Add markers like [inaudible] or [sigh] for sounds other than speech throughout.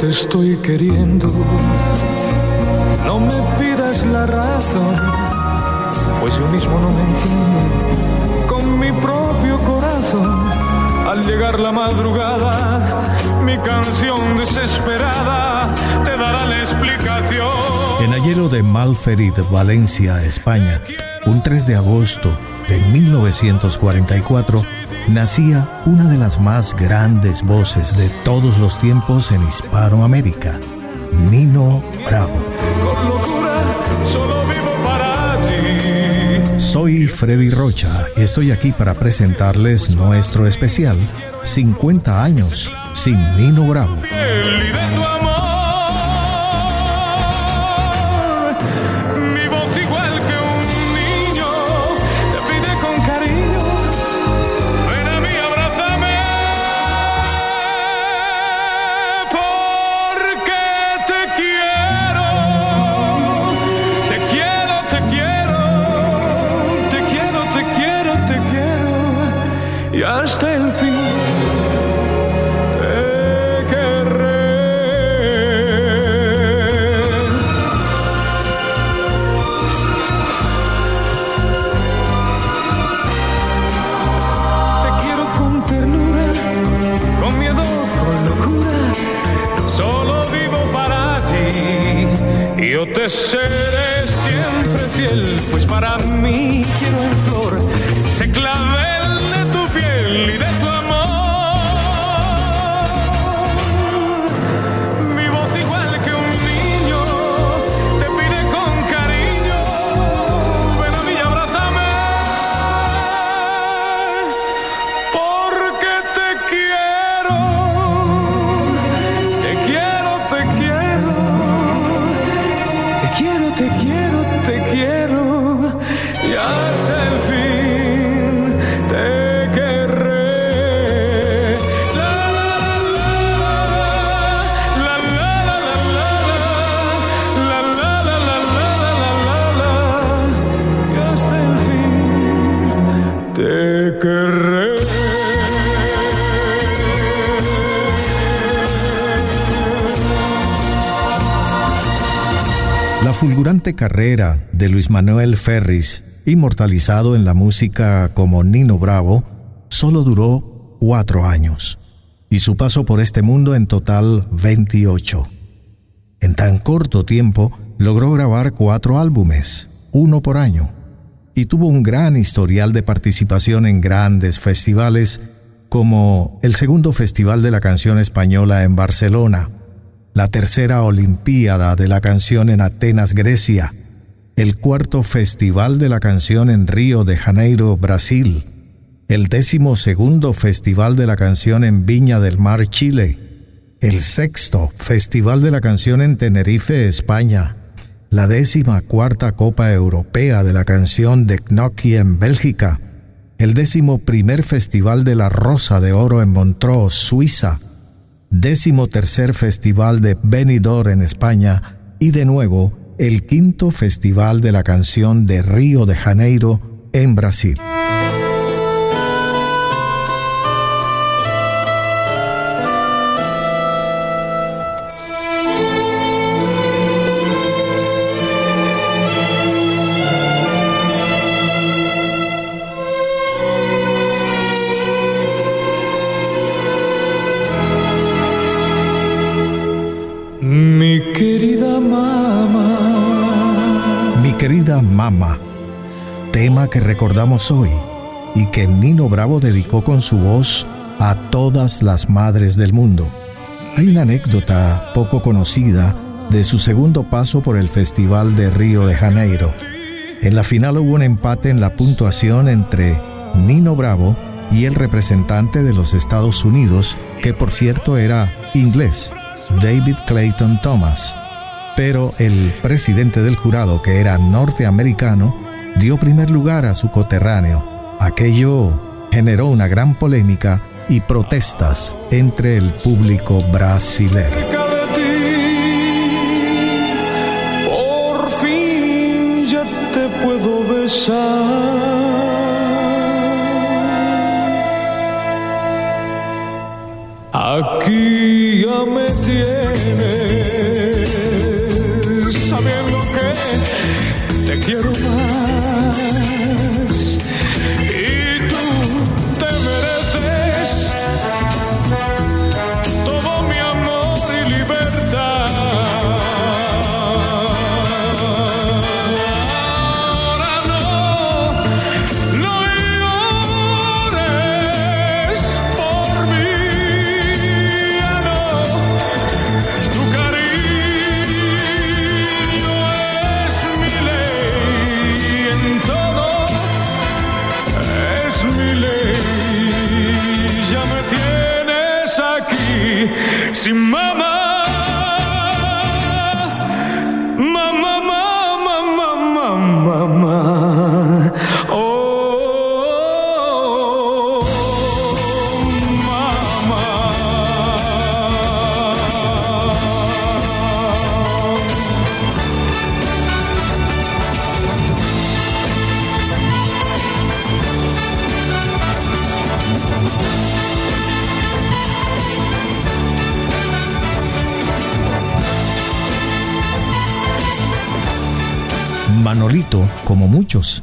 te estoy queriendo. No me pidas la razón, pues yo mismo no me entiendo con mi propio corazón. Al llegar la madrugada, mi canción desesperada te dará la explicación. En Ayero de Malferit, Valencia, España, un 3 de agosto de 1944, nacía una de las más grandes voces de todos los tiempos en Hispanoamérica, Nino Bravo. Soy Freddy Rocha y estoy aquí para presentarles nuestro especial 50 años sin Nino Bravo. De Luis Manuel Ferris, inmortalizado en la música como Nino Bravo, solo duró cuatro años, y su paso por este mundo en total 28. En tan corto tiempo logró grabar cuatro álbumes, uno por año, y tuvo un gran historial de participación en grandes festivales como el segundo Festival de la Canción Española en Barcelona, la tercera Olimpiada de la Canción en Atenas, Grecia, el cuarto Festival de la Canción en Río de Janeiro, Brasil, el décimo segundo Festival de la Canción en Viña del Mar, Chile, el sexto Festival de la Canción en Tenerife, España, la décima cuarta Copa Europea de la Canción de Gnocchi en Bélgica, el décimo primer Festival de la Rosa de Oro en Montreux, Suiza, décimo tercer Festival de Benidorm en España y de nuevo el quinto Festival de la Canción de Río de Janeiro en Brasil. Tema que recordamos hoy y que Nino Bravo dedicó con su voz a todas las madres del mundo. Hay una anécdota poco conocida de su segundo paso por el Festival de Río de Janeiro. En la final hubo un empate en la puntuación entre Nino Bravo y el representante de los Estados Unidos, que por cierto era inglés, David Clayton Thomas pero el presidente del jurado, que era norteamericano, dio primer lugar a su coterráneo. Aquello generó una gran polémica y protestas entre el público brasileño.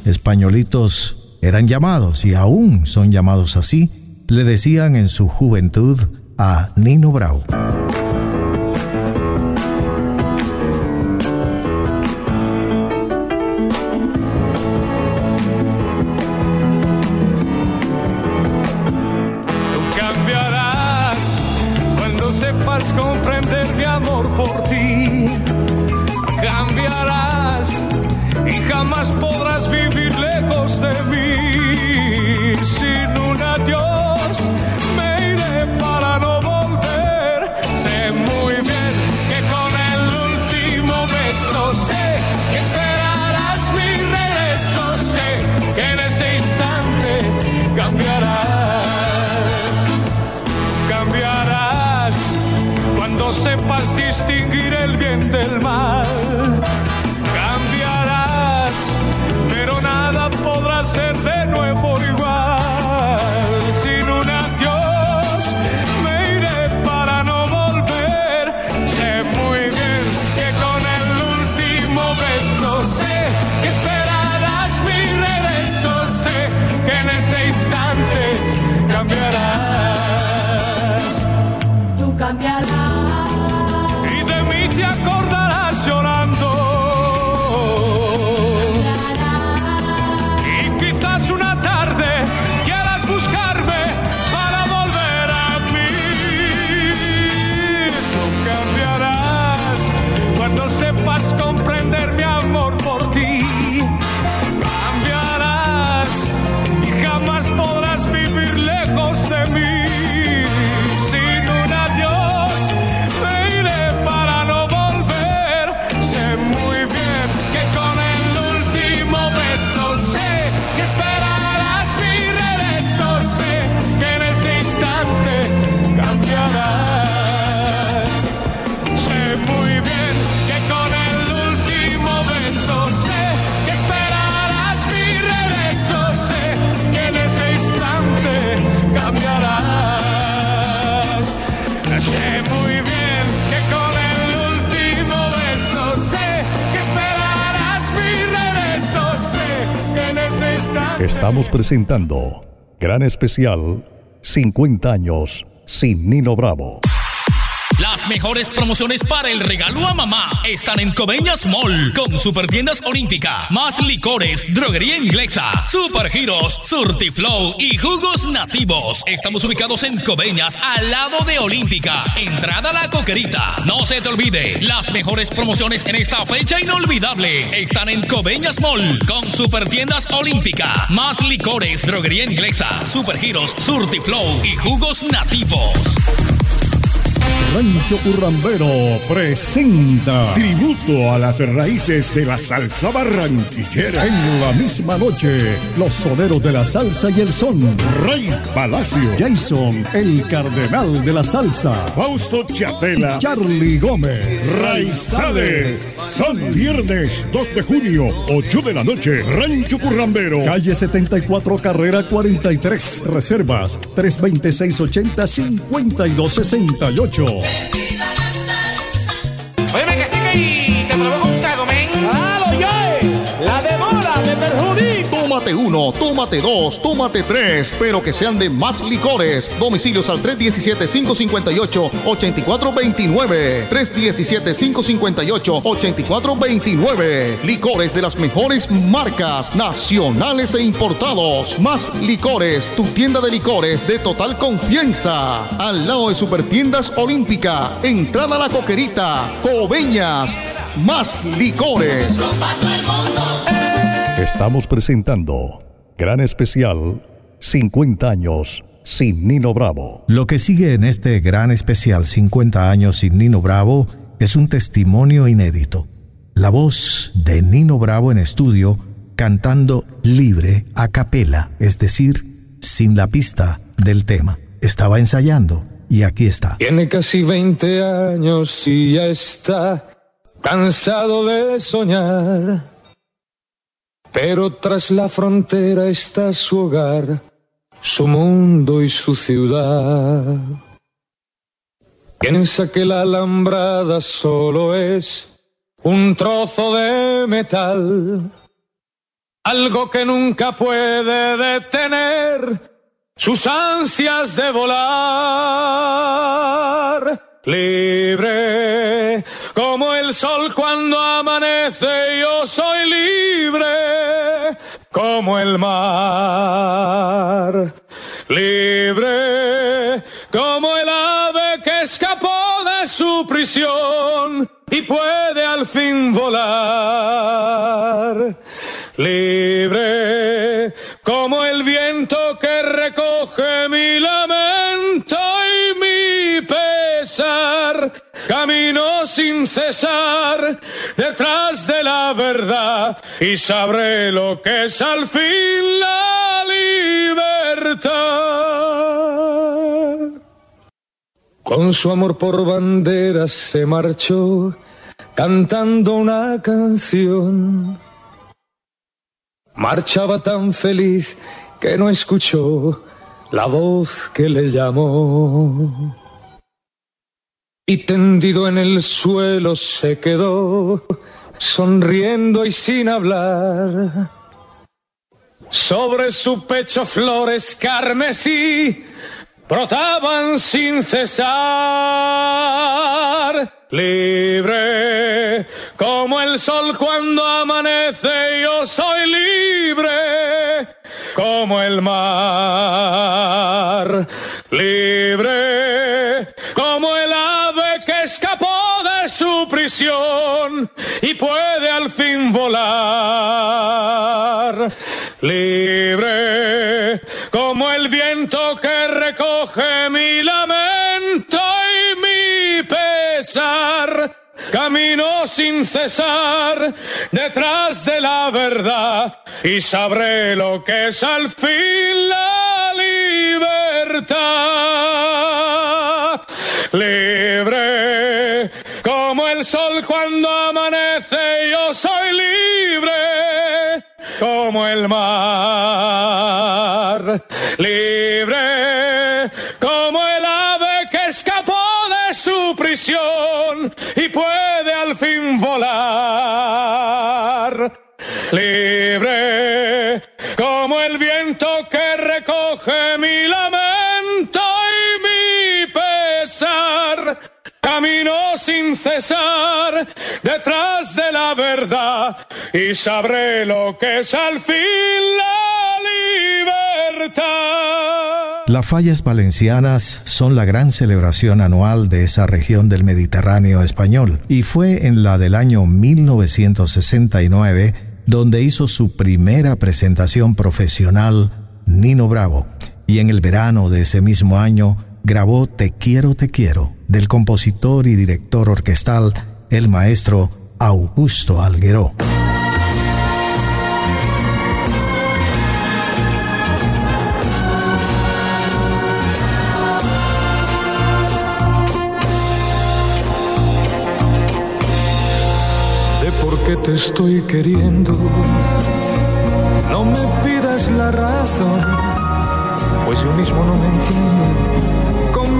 Españolitos eran llamados y aún son llamados así, le decían en su juventud a Nino Bravo. said Estamos presentando Gran Especial 50 años sin Nino Bravo. Mejores promociones para el regalo a mamá están en Coveñas Mall con Supertiendas Olímpica, más licores, droguería inglesa, supergiros, surtiflow y jugos nativos. Estamos ubicados en Coveñas al lado de Olímpica, entrada a la coquerita. No se te olvide, las mejores promociones en esta fecha inolvidable están en Coveñas Mall con Supertiendas Olímpica, más licores, droguería inglesa, supergiros, surtiflow y jugos nativos. Rancho Currambero presenta Tributo a las raíces de la salsa barranquillera. En la misma noche, los soneros de la salsa y el son. Rey Palacio. Jason, el cardenal de la salsa. Fausto Chapela. Charlie Gómez. Raizales. Son viernes 2 de junio, 8 de la noche. Rancho Currambero. Calle 74, carrera 43. Reservas 326 80 Oye, tómate uno, tómate dos, tómate tres, pero que sean de más licores. Domicilios al 317-558-8429. 317-558-8429. Licores de las mejores marcas, nacionales e importados. Más licores, tu tienda de licores de total confianza. Al lado de Supertiendas Olímpica, entrada a la coquerita, Coveñas. Más licores. Estamos presentando Gran Especial 50 años sin Nino Bravo. Lo que sigue en este gran especial 50 años sin Nino Bravo es un testimonio inédito. La voz de Nino Bravo en estudio cantando libre a capela, es decir, sin la pista del tema. Estaba ensayando y aquí está. Tiene casi 20 años y ya está cansado de soñar pero tras la frontera está su hogar, su mundo y su ciudad. Piensa que la alambrada solo es un trozo de metal, algo que nunca puede detener sus ansias de volar. Libre como el sol cuando amanece, yo soy libre como el mar. Libre como el ave que escapó de su prisión y puede al fin volar. Libre como el viento camino sin cesar detrás de la verdad y sabré lo que es al fin la libertad. Con su amor por banderas se marchó cantando una canción. Marchaba tan feliz que no escuchó la voz que le llamó y tendido en el suelo se quedó, sonriendo y sin hablar. Sobre su pecho flores carmesí brotaban sin cesar. Libre como el sol cuando amanece, yo soy libre como el mar. Libre y puede al fin volar. Libre como el viento que recoge mi lamento y mi pesar. Camino sin cesar detrás de la verdad y sabré lo que es al fin la libertad. Libre sol cuando amanece, yo soy libre como el mar. Libre como el ave que escapó de su prisión y puede al fin volar. Libre como el viento que recoge mi camino sin cesar detrás de la verdad y sabré lo que es al fin la libertad. Las fallas valencianas son la gran celebración anual de esa región del Mediterráneo español y fue en la del año 1969 donde hizo su primera presentación profesional Nino Bravo y en el verano de ese mismo año grabó Te quiero, te quiero del compositor y director orquestal, el maestro Augusto Algueró. De por qué te estoy queriendo, no me pidas la razón, pues yo mismo no me entiendo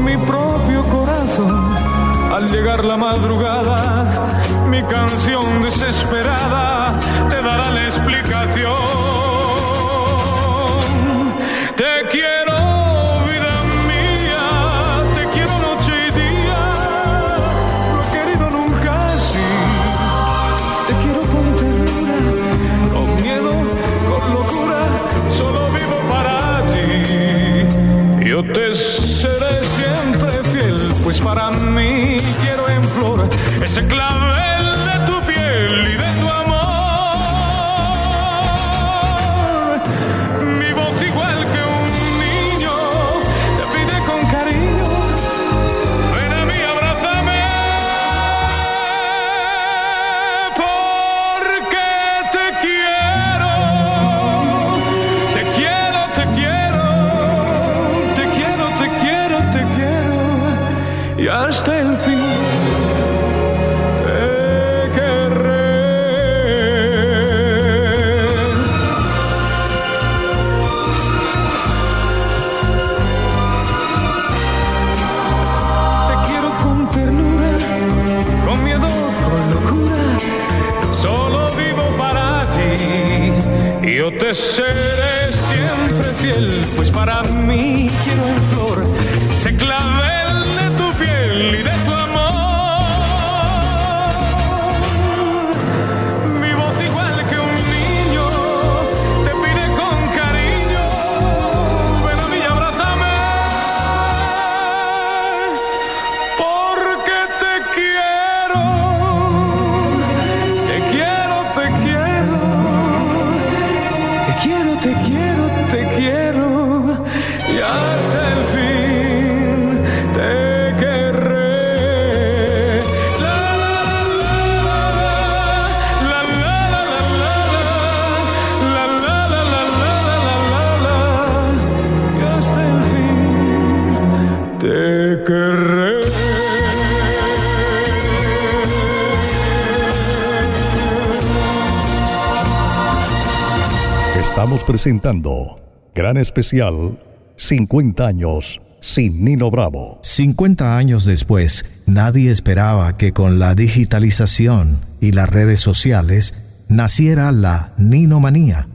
mi propio corazón. Al llegar la madrugada, mi canción desesperada te dará la explicación. Te quiero, vida mía, te quiero noche y día. No he querido nunca así. Te quiero con ternura, con miedo, con locura. Solo vivo para ti. Yo te sé para mí. Quiero en flor ese clavo Estamos presentando Gran Especial 50 años sin Nino Bravo. 50 años después, nadie esperaba que con la digitalización y las redes sociales naciera la Ninomanía.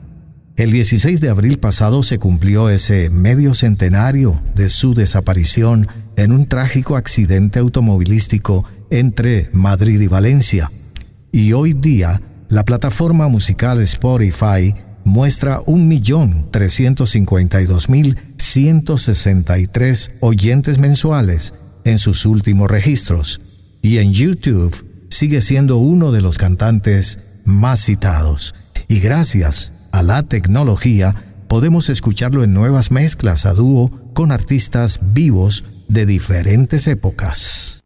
El 16 de abril pasado se cumplió ese medio centenario de su desaparición en un trágico accidente automovilístico entre Madrid y Valencia. Y hoy día, la plataforma musical Spotify muestra 1.352.163 oyentes mensuales en sus últimos registros y en YouTube sigue siendo uno de los cantantes más citados. Y gracias a la tecnología podemos escucharlo en nuevas mezclas a dúo con artistas vivos de diferentes épocas.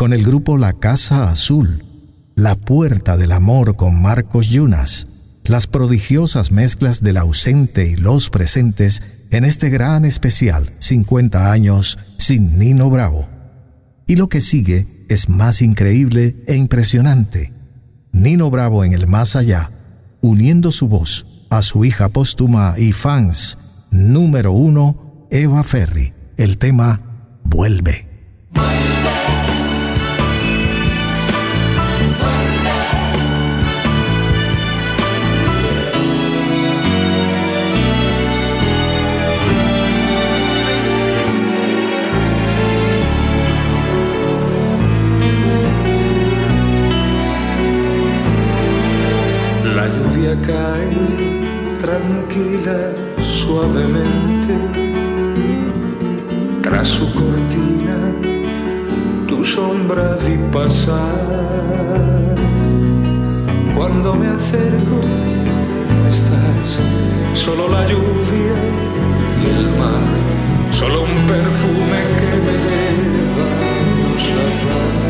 Con el grupo La Casa Azul. La Puerta del Amor con Marcos Yunas. Las prodigiosas mezclas del ausente y los presentes en este gran especial 50 años sin Nino Bravo. Y lo que sigue es más increíble e impresionante. Nino Bravo en el más allá, uniendo su voz a su hija póstuma y fans número uno, Eva Ferry. El tema Vuelve. La tranquila, suavemente. Tras su cortina, tu sombra vi pasar. Cuando me acerco, no estás, solo la lluvia y el mar, solo un perfume que me lleva atrás.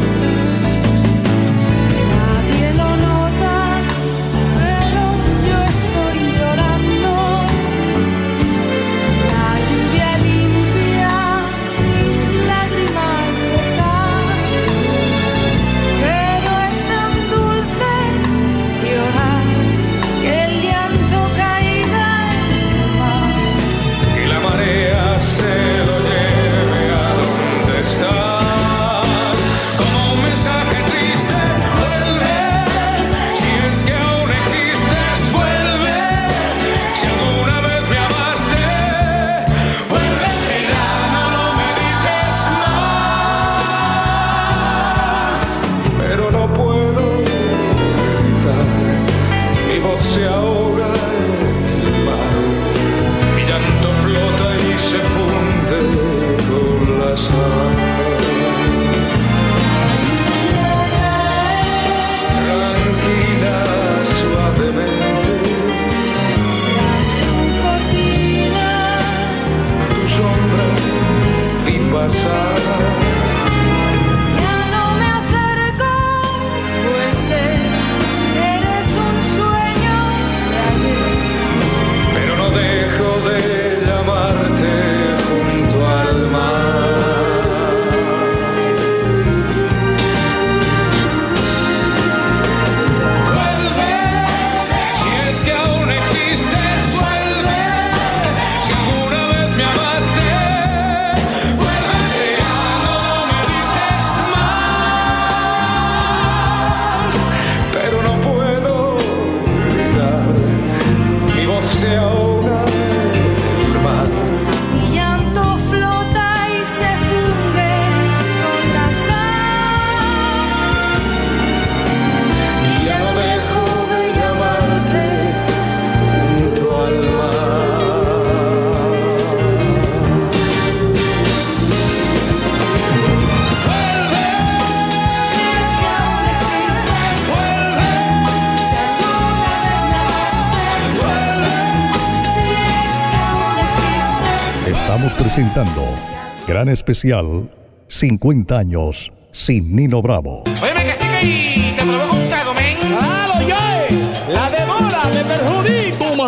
Especial 50 años sin Nino Bravo. Óyeme que sí que y te provoca un trago, men. ¡Claro, ya! La demora me perjudica.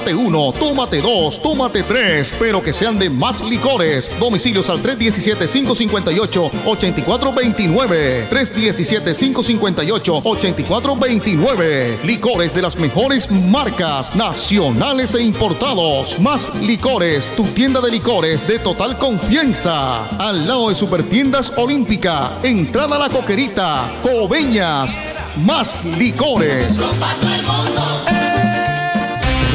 Tómate uno, tómate dos, tómate tres, pero que sean de más licores. Domicilios al 317-558-8429. 317-558-8429. Licores de las mejores marcas, nacionales e importados. Más licores, tu tienda de licores de total confianza. Al lado de Supertiendas Olímpica, entrada a la coquerita, Coveñas. Más licores.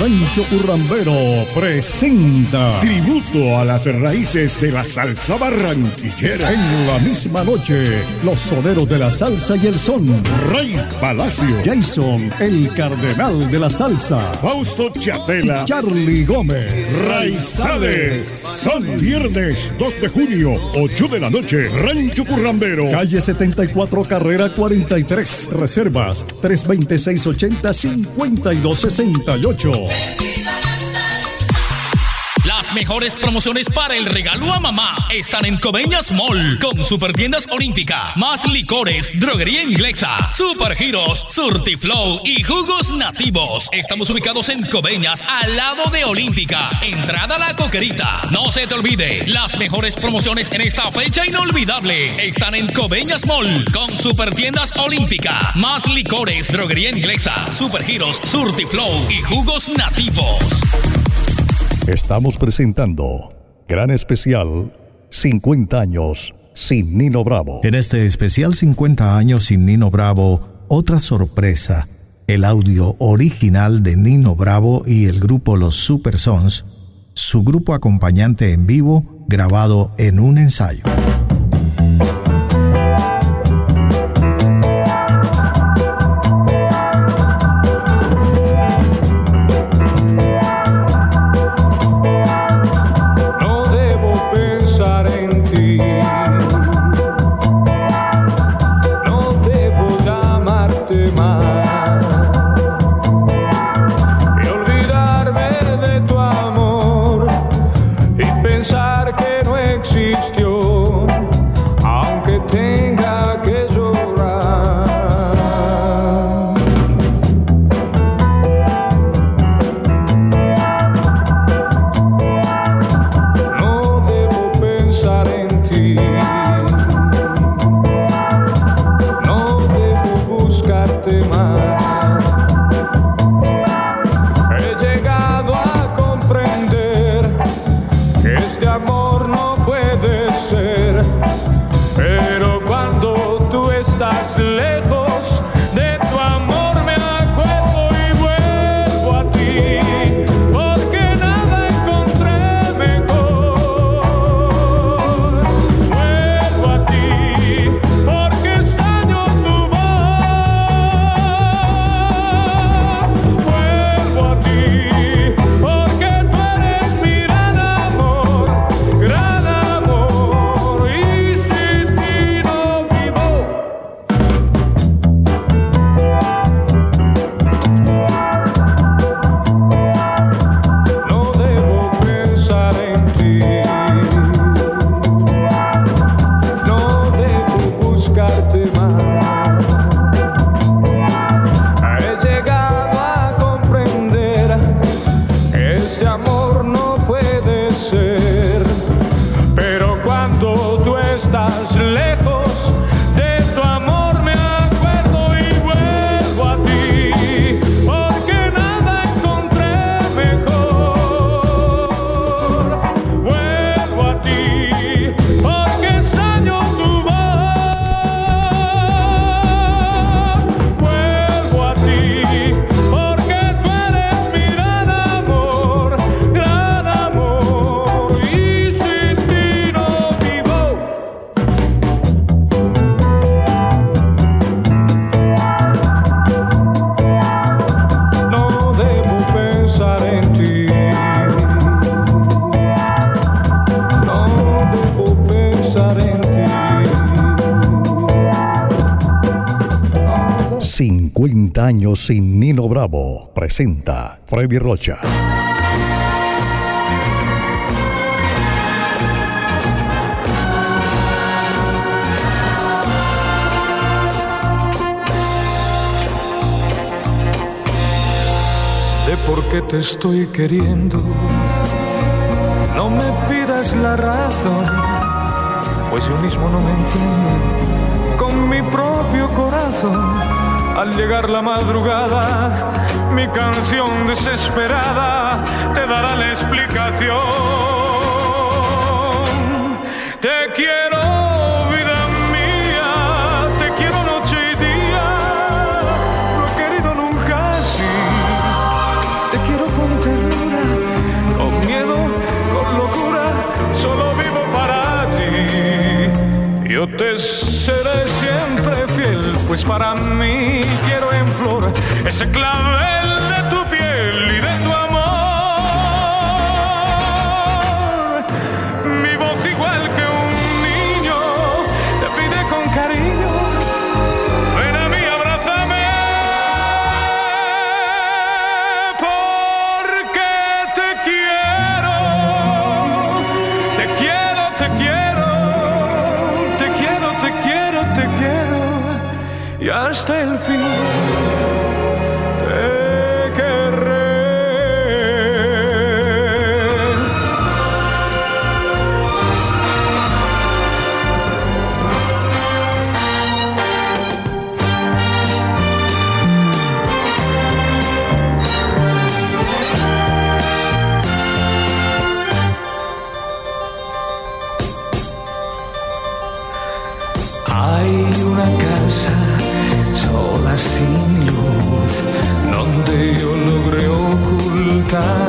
Rancho Currambero presenta tributo a las raíces de la salsa barranquillera. En la misma noche, los soneros de la salsa y el son. Rey Palacio, Jason, el cardenal de la salsa. Fausto Chatela, Charlie Gómez, Raizales. Son viernes 2 de junio, 8 de la noche, Rancho Currambero. Calle 74, carrera 43. Reservas 326-80-5268. Las mejores promociones para el regalo a mamá están en Coveñas Mall con Supertiendas Olímpica, más licores, droguería inglesa, supergiros, surtiflow y jugos nativos. Estamos ubicados en Coveñas al lado de Olímpica, entrada a la coquerita. No se te olvide, las mejores promociones en esta fecha inolvidable están en Coveñas Mall con Supertiendas Olímpica, más licores, droguería inglesa, supergiros, surtiflow y jugos nativos. Estamos presentando Gran Especial 50 años sin Nino Bravo. En este especial 50 años sin Nino Bravo, otra sorpresa, el audio original de Nino Bravo y el grupo Los Super Sons, su grupo acompañante en vivo grabado en un ensayo. Bravo presenta Freddy Rocha. De por qué te estoy queriendo, no me pidas la razón, pues yo mismo no me entiendo. Con mi propio corazón. Al llegar la madrugada, mi canción desesperada te dará la explicación. Te quiero, vida mía, te quiero noche y día, no he querido nunca así. Te quiero con ternura, con miedo, con locura, solo vivo para ti. Yo te es para mí. Quiero en flor ese clavel 가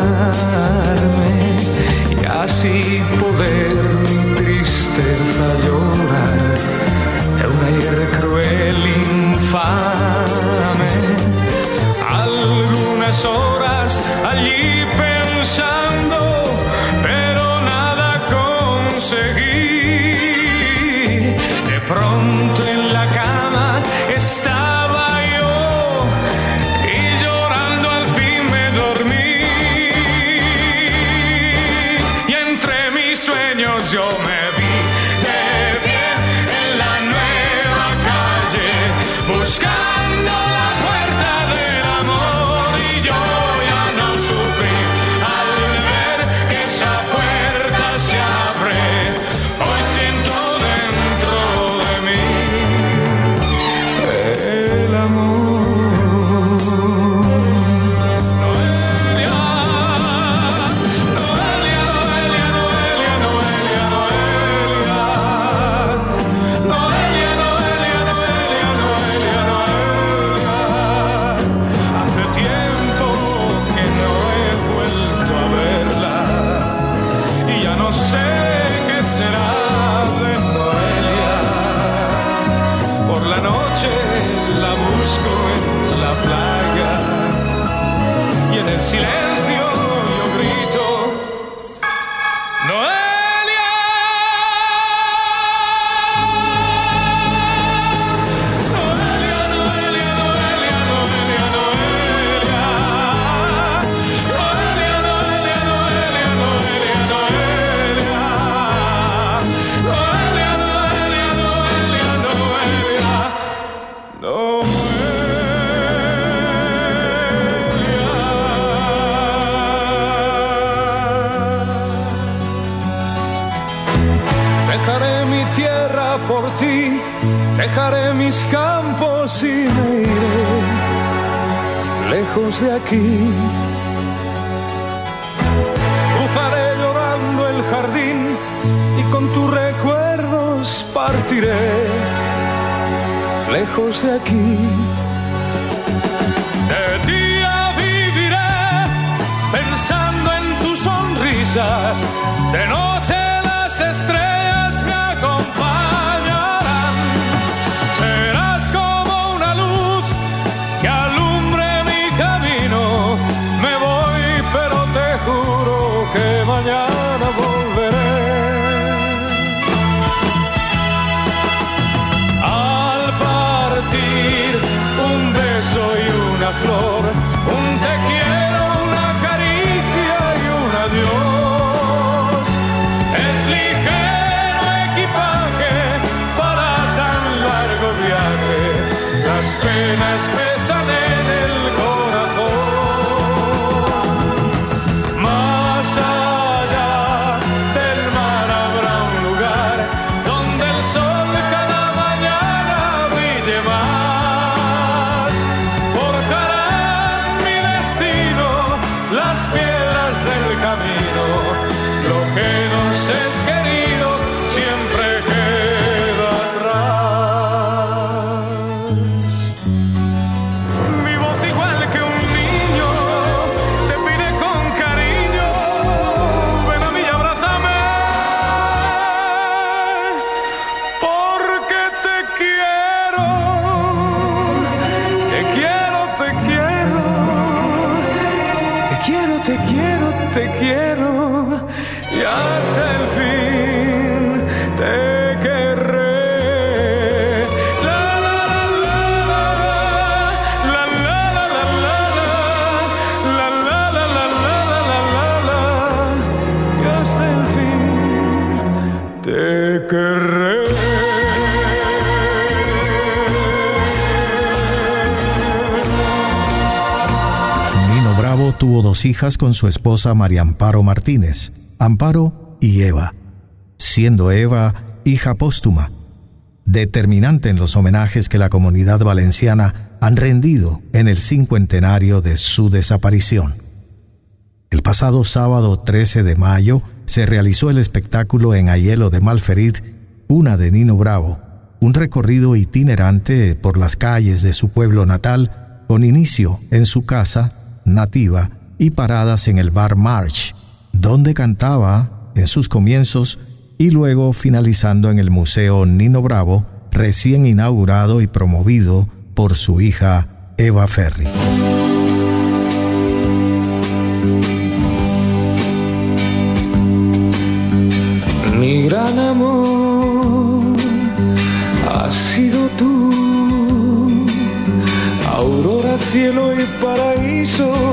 pain as best. Hijas con su esposa María Amparo Martínez, Amparo y Eva, siendo Eva hija póstuma, determinante en los homenajes que la comunidad valenciana han rendido en el cincuentenario de su desaparición. El pasado sábado 13 de mayo se realizó el espectáculo en Ayelo de Malferit, una de Nino Bravo, un recorrido itinerante por las calles de su pueblo natal, con inicio en su casa nativa y paradas en el bar March, donde cantaba en sus comienzos y luego finalizando en el Museo Nino Bravo, recién inaugurado y promovido por su hija Eva Ferri. Mi gran amor has sido tú, aurora, cielo y paraíso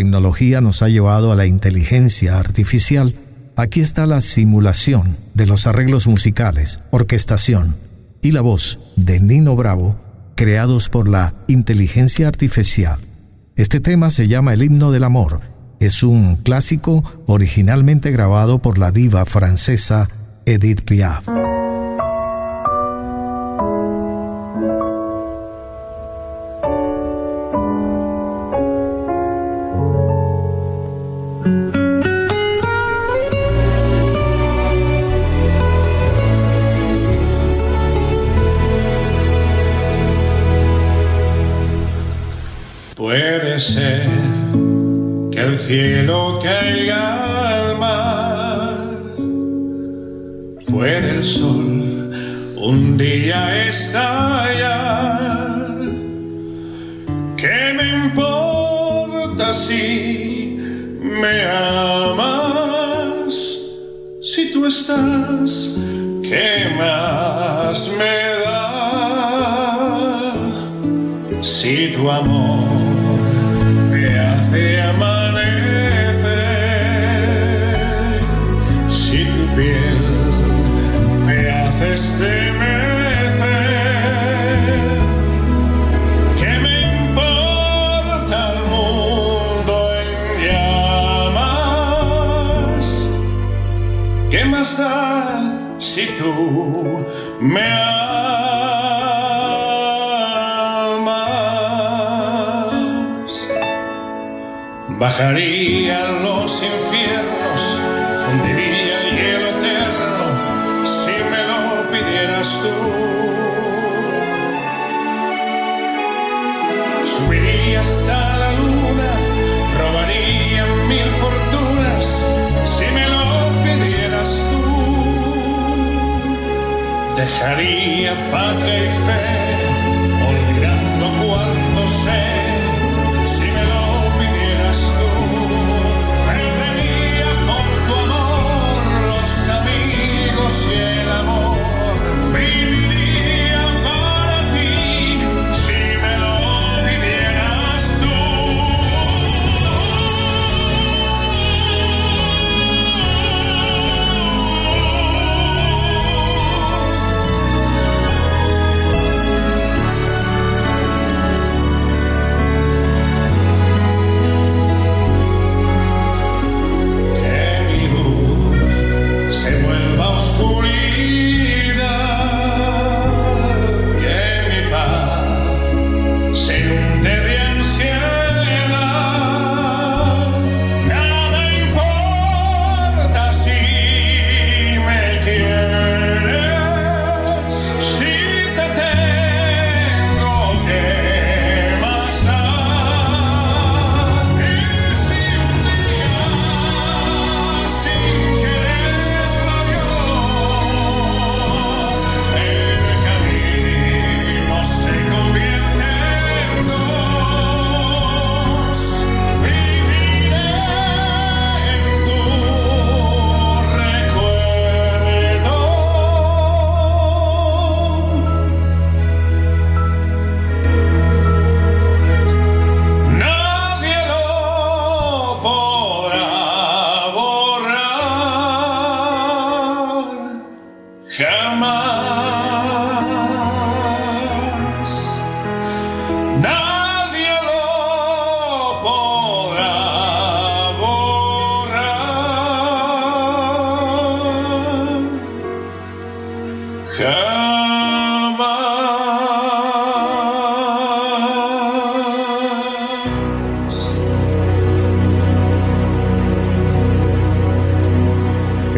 tecnología nos ha llevado a la inteligencia artificial, aquí está la simulación de los arreglos musicales, orquestación y la voz de Nino Bravo, creados por la inteligencia artificial. Este tema se llama El himno del amor. Es un clásico originalmente grabado por la diva francesa Edith Piaf.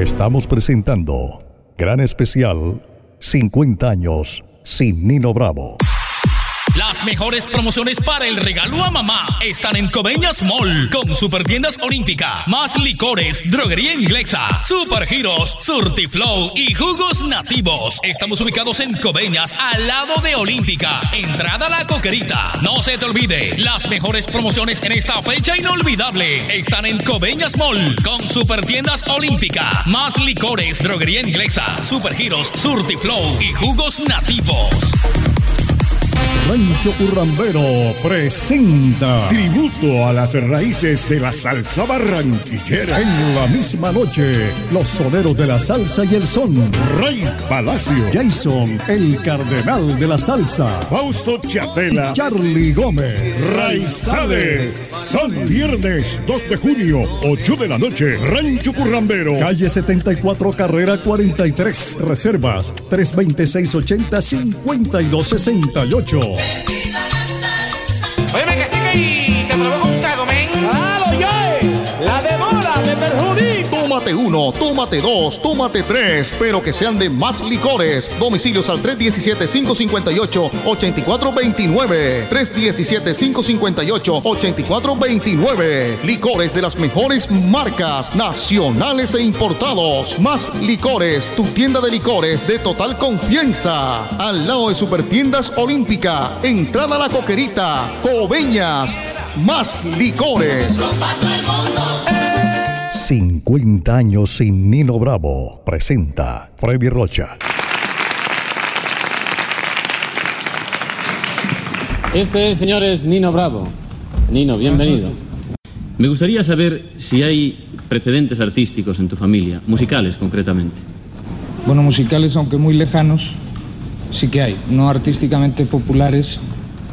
Estamos presentando Gran Especial 50 años sin Nino Bravo. Las mejores promociones para el regalo a mamá están en Coveñas Mall con Supertiendas Olímpica, más licores, droguería inglesa, supergiros, surtiflow y jugos nativos. Estamos ubicados en Coveñas, al lado de Olímpica. Entrada la coquerita. No se te olvide, las mejores promociones en esta fecha inolvidable están en Coveñas Mall con Supertiendas Olímpica, más licores, droguería inglesa, supergiros, surtiflow y jugos nativos. Rancho Currambero presenta tributo a las raíces de la salsa barranquillera. En la misma noche, los soneros de la salsa y el son. Rey Palacio, Jason, el cardenal de la salsa. Fausto Chatela, Charlie Gómez, Raizales. Son viernes 2 de junio, 8 de la noche. Rancho Currambero, calle 74, carrera 43. Reservas 326-80-5268. Óyeme Tómate uno, tómate dos, tómate tres, pero que sean de más licores. Domicilios al 317-558-8429. 317-558-8429. Licores de las mejores marcas, nacionales e importados. Más licores, tu tienda de licores de total confianza. Al lado de Supertiendas Olímpica. Entrada a la coquerita. Coveñas. Más licores. 50 años sin Nino Bravo. Presenta Freddy Rocha. Este es, señores, Nino Bravo. Nino, bienvenido. Me gustaría saber si hay precedentes artísticos en tu familia, musicales concretamente. Bueno, musicales, aunque muy lejanos, sí que hay. No artísticamente populares,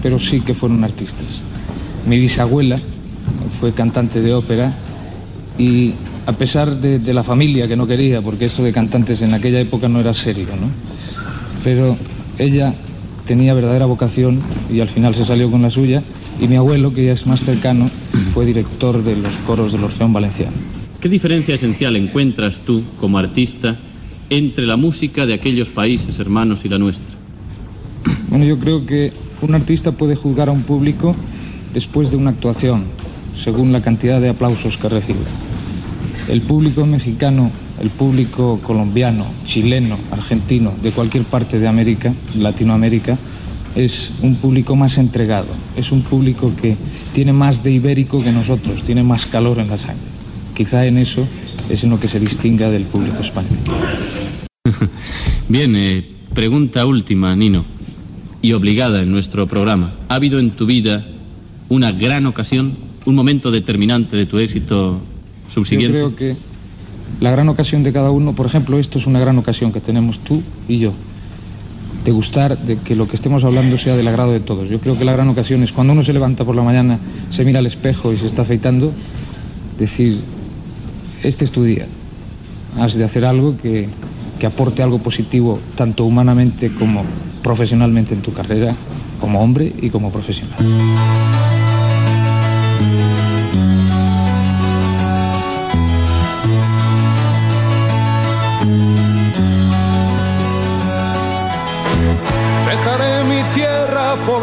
pero sí que fueron artistas. Mi bisabuela fue cantante de ópera y a pesar de, de la familia que no quería, porque esto de cantantes en aquella época no era serio, ¿no? Pero ella tenía verdadera vocación y al final se salió con la suya y mi abuelo, que ya es más cercano, fue director de los coros del Orfeón Valenciano. ¿Qué diferencia esencial encuentras tú, como artista, entre la música de aquellos países hermanos y la nuestra? Bueno, yo creo que un artista puede juzgar a un público después de una actuación, según la cantidad de aplausos que recibe. El público mexicano, el público colombiano, chileno, argentino, de cualquier parte de América, Latinoamérica, es un público más entregado, es un público que tiene más de ibérico que nosotros, tiene más calor en la sangre. Quizá en eso es en lo que se distinga del público español. [laughs] Bien, eh, pregunta última, Nino, y obligada en nuestro programa. ¿Ha habido en tu vida una gran ocasión, un momento determinante de tu éxito subsiguiente? Yo creo que la gran ocasión de cada uno, por ejemplo, esto es una gran ocasión que tenemos tú y yo, de gustar de que lo que estemos hablando sea del agrado de todos. Yo creo que la gran ocasión es cuando uno se levanta por la mañana, se mira al espejo y se está afeitando, decir, este es tu día. Has de hacer algo que, que aporte algo positivo, tanto humanamente como profesionalmente en tu carrera, como hombre y como profesional.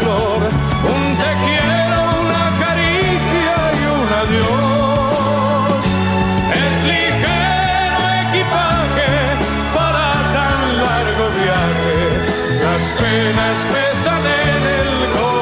flor, un te quiero, una caricia y un adiós. Es ligero equipaje para tan largo viaje, las penas pesan en el corazón.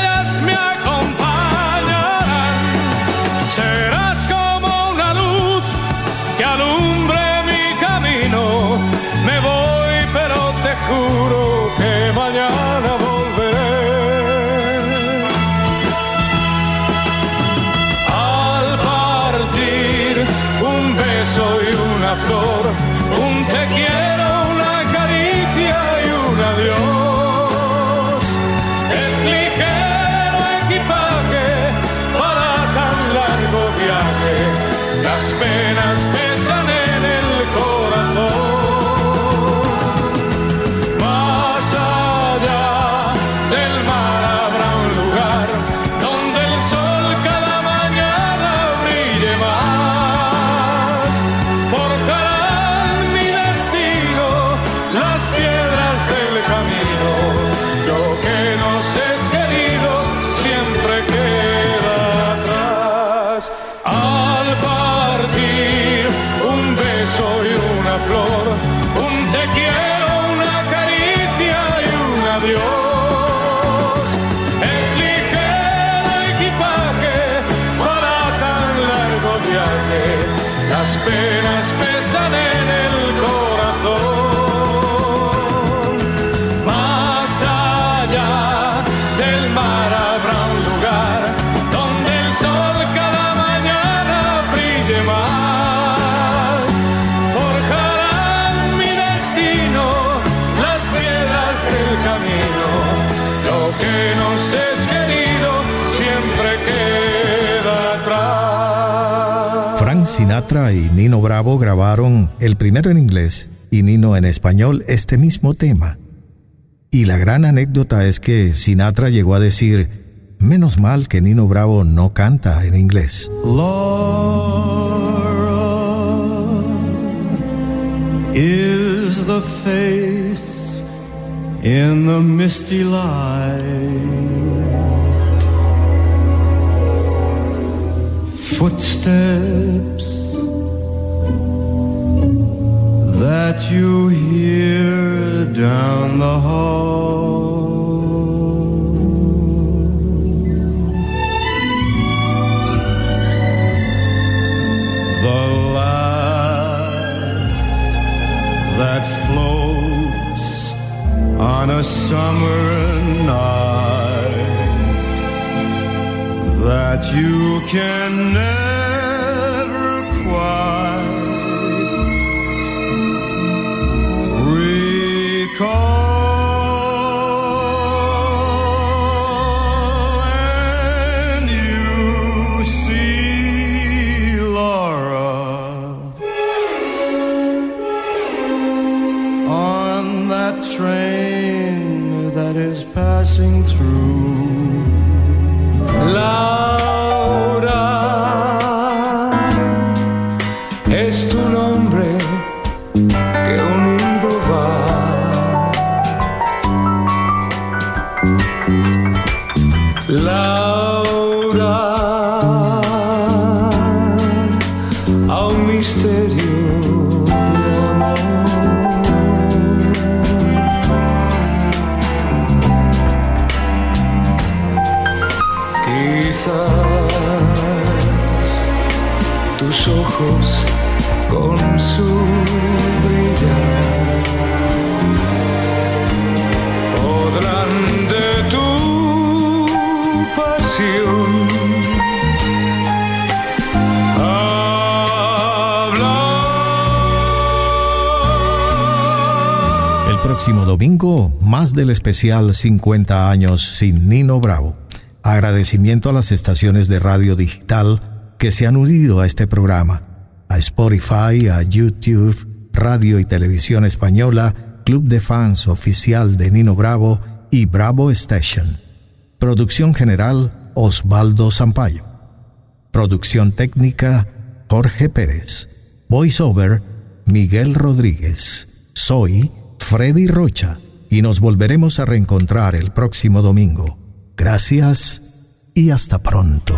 Sinatra y Nino Bravo grabaron el primero en inglés y Nino en español este mismo tema. Y la gran anécdota es que Sinatra llegó a decir, menos mal que Nino Bravo no canta en inglés. is the face in the misty light. That you hear down the hall. The light that floats on a summer night that you can never quite recall. And you see Laura on that train that is passing through. Laura Laura próximo domingo, más del especial 50 años sin Nino Bravo. Agradecimiento a las estaciones de radio digital que se han unido a este programa, a Spotify, a YouTube, Radio y Televisión Española, Club de Fans Oficial de Nino Bravo y Bravo Station. Producción general Osvaldo Zampayo. Producción técnica Jorge Pérez. Voiceover Miguel Rodríguez. Soy Freddy Rocha y nos volveremos a reencontrar el próximo domingo. Gracias y hasta pronto.